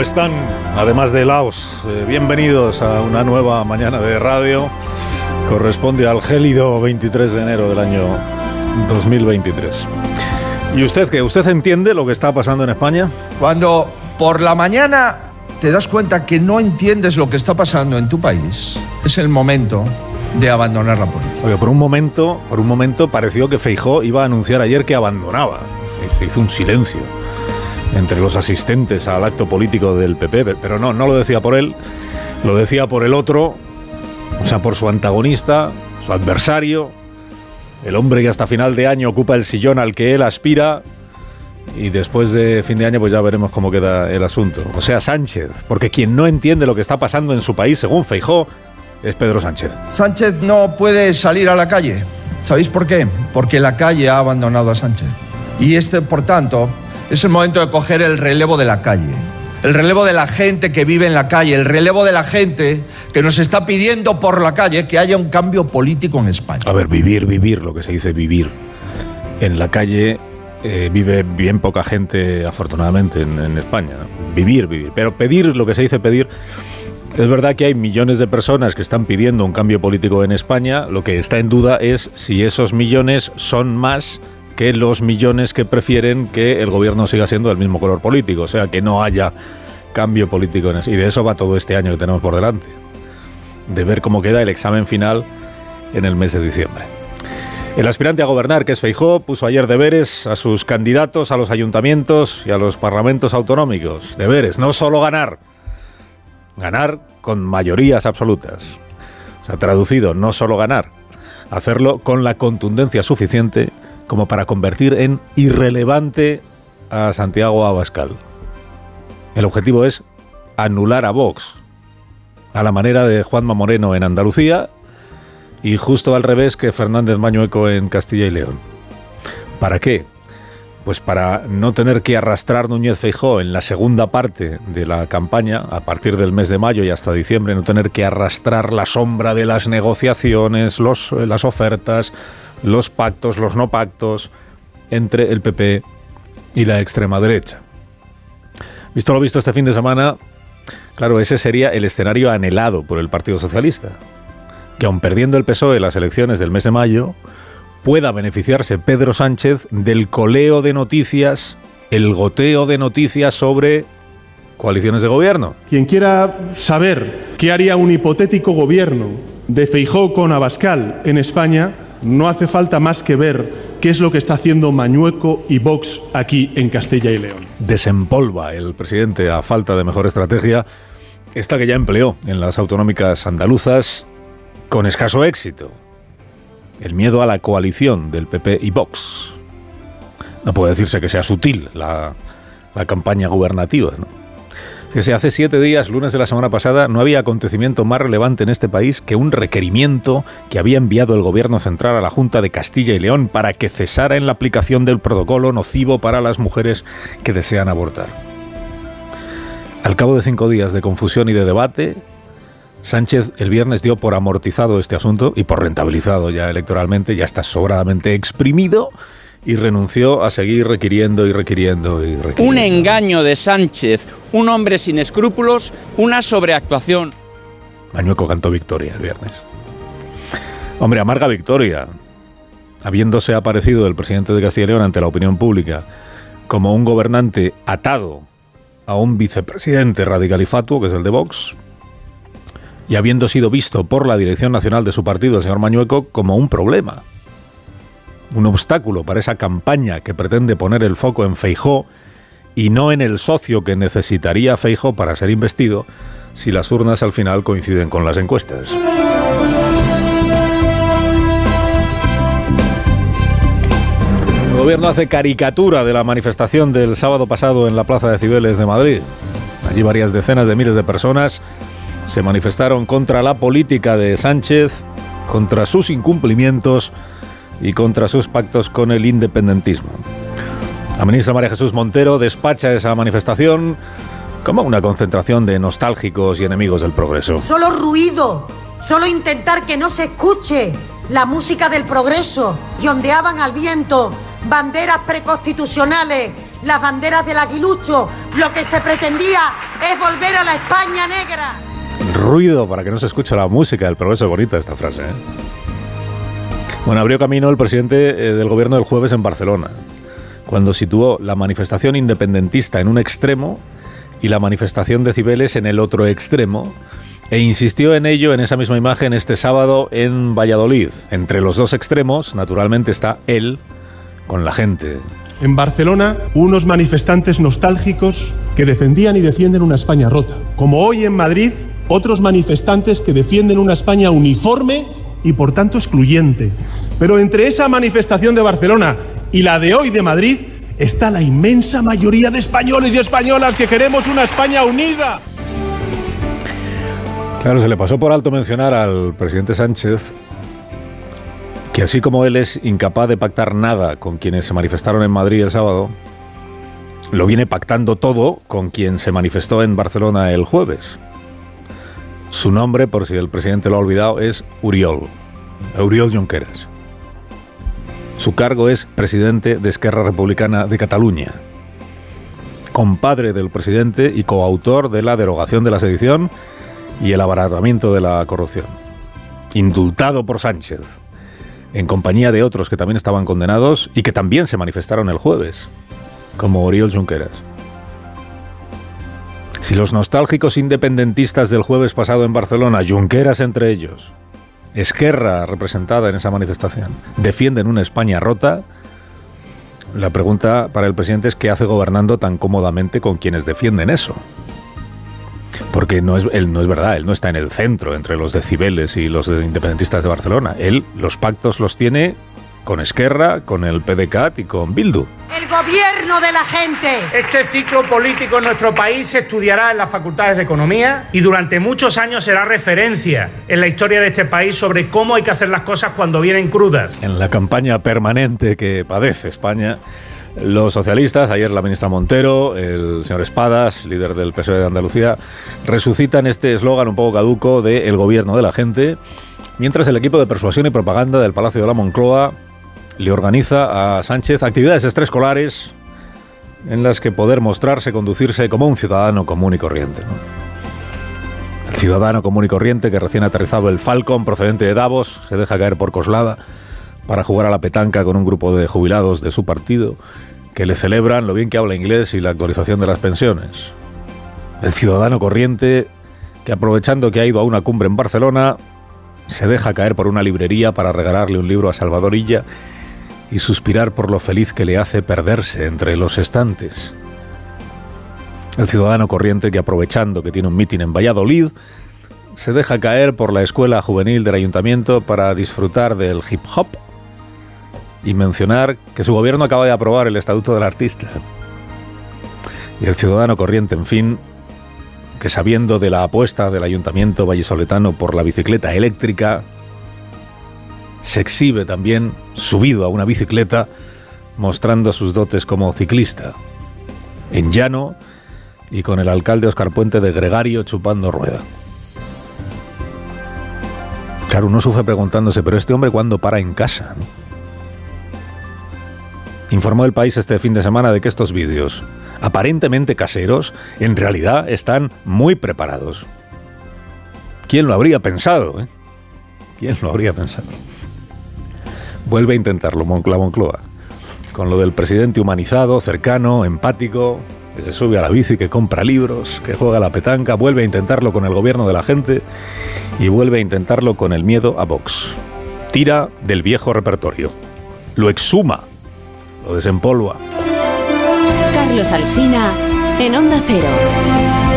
Como están, además de Laos, eh, bienvenidos a una nueva mañana de radio. Corresponde al gélido 23 de enero del año 2023. ¿Y usted qué? ¿Usted entiende lo que está pasando en España? Cuando por la mañana te das cuenta que no entiendes lo que está pasando en tu país, es el momento de abandonar la política. Oye, por un momento, por un momento pareció que Feijó iba a anunciar ayer que abandonaba. Se hizo un silencio entre los asistentes al acto político del PP, pe- pero no, no lo decía por él, lo decía por el otro, o sea, por su antagonista, su adversario, el hombre que hasta final de año ocupa el sillón al que él aspira. Y después de fin de año, pues ya veremos cómo queda el asunto. O sea, Sánchez, porque quien no entiende lo que está pasando en su país, según Feijó, es Pedro Sánchez. Sánchez no puede salir a la calle. ¿Sabéis por qué? Porque la calle ha abandonado a Sánchez. Y este, por tanto, es el momento de coger el relevo de la calle. El relevo de la gente que vive en la calle, el relevo de la gente que nos está pidiendo por la calle que haya un cambio político en España. A ver, vivir, vivir, lo que se dice vivir. En la calle eh, vive bien poca gente, afortunadamente, en, España. Vivir, vivir. Pero pedir, lo que se dice pedir, es verdad que hay millones de personas que están pidiendo un cambio político en España. Lo que está en duda es si esos millones son más que los millones que prefieren que el gobierno siga siendo del mismo color político. O sea, que no haya cambio político en eso. Y de eso va todo este año que tenemos por delante. De ver cómo queda el examen final en el mes de diciembre. El aspirante a gobernar, que es Feijó, puso ayer deberes a sus candidatos a los ayuntamientos y a los parlamentos autonómicos. Deberes, no solo ganar, ganar con mayorías absolutas. O sea, traducido, no solo ganar, hacerlo con la contundencia suficiente como para convertir en irrelevante a Santiago Abascal. El objetivo es anular a Vox, a la manera de Juanma Moreno en Andalucía y justo al revés que Fernández Mañueco en Castilla y León. ¿Para qué? Pues para no tener que arrastrar Núñez Feijó en la segunda parte de la campaña, a partir del mes de mayo y hasta diciembre, no tener que arrastrar la sombra de las negociaciones, los, las ofertas, los pactos, los no pactos entre el PP y la extrema derecha. Visto lo visto este fin de semana, claro, ese sería el escenario anhelado por el Partido Socialista que aun perdiendo el PSOE E las elecciones del mes de mayo, pueda beneficiarse Pedro Sánchez del coleo de noticias, el goteo de noticias sobre coaliciones de gobierno. Quien quiera saber qué haría un hipotético gobierno de Feijó con Abascal en España, no hace falta más que ver qué es lo que está haciendo Mañueco y Vox aquí en Castilla y León. Desempolva el presidente a falta de mejor estrategia esta que ya empleó en las autonómicas andaluzas con escaso éxito. El miedo a la coalición del PP y Vox. No puede decirse que sea sutil la, la campaña gubernativa. ¿no? Que se hace siete días, lunes de la semana pasada, no había acontecimiento más relevante en este país que un requerimiento que había enviado el gobierno central a la Junta de Castilla y León para que cesara en la aplicación del protocolo nocivo para las mujeres que desean abortar. Al cabo de cinco días de confusión y de debate, Sánchez el viernes dio por amortizado este asunto y por rentabilizado ya electoralmente, ya está sobradamente exprimido y renunció a seguir requiriendo y requiriendo y requiriendo. Un engaño de Sánchez, un hombre sin escrúpulos, una sobreactuación. Mañueco cantó victoria el viernes. Hombre, amarga victoria, habiéndose aparecido el presidente de Castilla y León ante la opinión pública como un gobernante atado a un vicepresidente radical y fatuo, que es el de Vox, y habiendo sido visto por la dirección nacional de su partido, el señor Mañueco, como un problema, un obstáculo para esa campaña que pretende poner el foco en Feijó y no en el socio que necesitaría Feijó para ser investido si las urnas al final coinciden con las encuestas. El gobierno hace caricatura de la manifestación del sábado pasado en la Plaza de Cibeles de Madrid. Allí varias decenas de miles de personas se manifestaron contra la política de Sánchez, contra sus incumplimientos y contra sus pactos con el independentismo. La ministra María Jesús Montero despacha esa manifestación como una concentración de nostálgicos y enemigos del progreso. Solo ruido, solo intentar que no se escuche la música del progreso y ondeaban al viento banderas preconstitucionales, las banderas del aguilucho. Lo que se pretendía es volver a la España negra. Ruido para que no se escuche la música del progreso. Es bonita esta frase. ¿eh? Bueno, abrió camino el presidente eh, del gobierno del jueves en Barcelona, cuando situó la manifestación independentista en un extremo y la manifestación de Cibeles en el otro extremo, e insistió en ello en esa misma imagen este sábado en Valladolid. Entre los dos extremos, naturalmente, está él con la gente. En Barcelona, unos manifestantes nostálgicos que defendían y defienden una España rota. Como hoy en Madrid, otros manifestantes que defienden una España uniforme y por tanto excluyente. Pero entre esa manifestación de Barcelona y la de hoy de Madrid está la inmensa mayoría de españoles y españolas que queremos una España unida. Claro, se le pasó por alto mencionar al presidente Sánchez que así como él es incapaz de pactar nada con quienes se manifestaron en Madrid el sábado, lo viene pactando todo con quien se manifestó en Barcelona el jueves. Su nombre, por si el presidente lo ha olvidado, es Uriol, Uriol Junqueras. Su cargo es presidente de Esquerra Republicana de Cataluña, compadre del presidente y coautor de la derogación de la sedición y el abaratamiento de la corrupción. Indultado por Sánchez, en compañía de otros que también estaban condenados y que también se manifestaron el jueves, como Oriol Junqueras. Si los nostálgicos independentistas del jueves pasado en Barcelona, Junqueras entre ellos, Esquerra representada en esa manifestación, defienden una España rota, la pregunta para el presidente es qué hace gobernando tan cómodamente con quienes defienden eso. Porque no es, él no es verdad, él no está en el centro entre los decibeles y los independentistas de Barcelona. Él los pactos los tiene con Esquerra, con el PDCAT y con Bildu. Gobierno de la gente. Este ciclo político en nuestro país se estudiará en las facultades de economía y durante muchos años será referencia en la historia de este país sobre cómo hay que hacer las cosas cuando vienen crudas. En la campaña permanente que padece España los socialistas, ayer la ministra Montero, el señor Espadas, líder del PSOE de Andalucía, resucitan este eslogan un poco caduco de el gobierno de la gente, mientras el equipo de persuasión y propaganda del Palacio de la Moncloa le organiza a Sánchez actividades extraescolares en las que poder mostrarse, conducirse como un ciudadano común y corriente. El ciudadano común y corriente que recién aterrizado el Falcon procedente de Davos se deja caer por Coslada para jugar a la petanca con un grupo de jubilados de su partido que le celebran lo bien que habla inglés y la actualización de las pensiones. El ciudadano corriente que aprovechando que ha ido a una cumbre en Barcelona se deja caer por una librería para regalarle un libro a Salvadorilla y suspirar por lo feliz que le hace perderse entre los estantes. El ciudadano corriente que aprovechando que tiene un mitin en Valladolid se deja caer por la escuela juvenil del ayuntamiento para disfrutar del hip hop y mencionar que su gobierno acaba de aprobar el Estatuto del Artista. Y el ciudadano corriente, en fin, que sabiendo de la apuesta del ayuntamiento vallisoletano por la bicicleta eléctrica, se exhibe también subido a una bicicleta mostrando sus dotes como ciclista, en llano y con el alcalde Oscar Puente de Gregario chupando rueda. Claro, uno sufre preguntándose, pero este hombre cuándo para en casa? Informó el país este fin de semana de que estos vídeos, aparentemente caseros, en realidad están muy preparados. ¿Quién lo habría pensado? Eh? ¿Quién lo habría pensado? Vuelve a intentarlo, Moncloa Moncloa. Con lo del presidente humanizado, cercano, empático, que se sube a la bici, que compra libros, que juega la petanca, vuelve a intentarlo con el gobierno de la gente y vuelve a intentarlo con el miedo a Vox. Tira del viejo repertorio. Lo exhuma lo desempolva. Carlos Alsina en Onda Cero.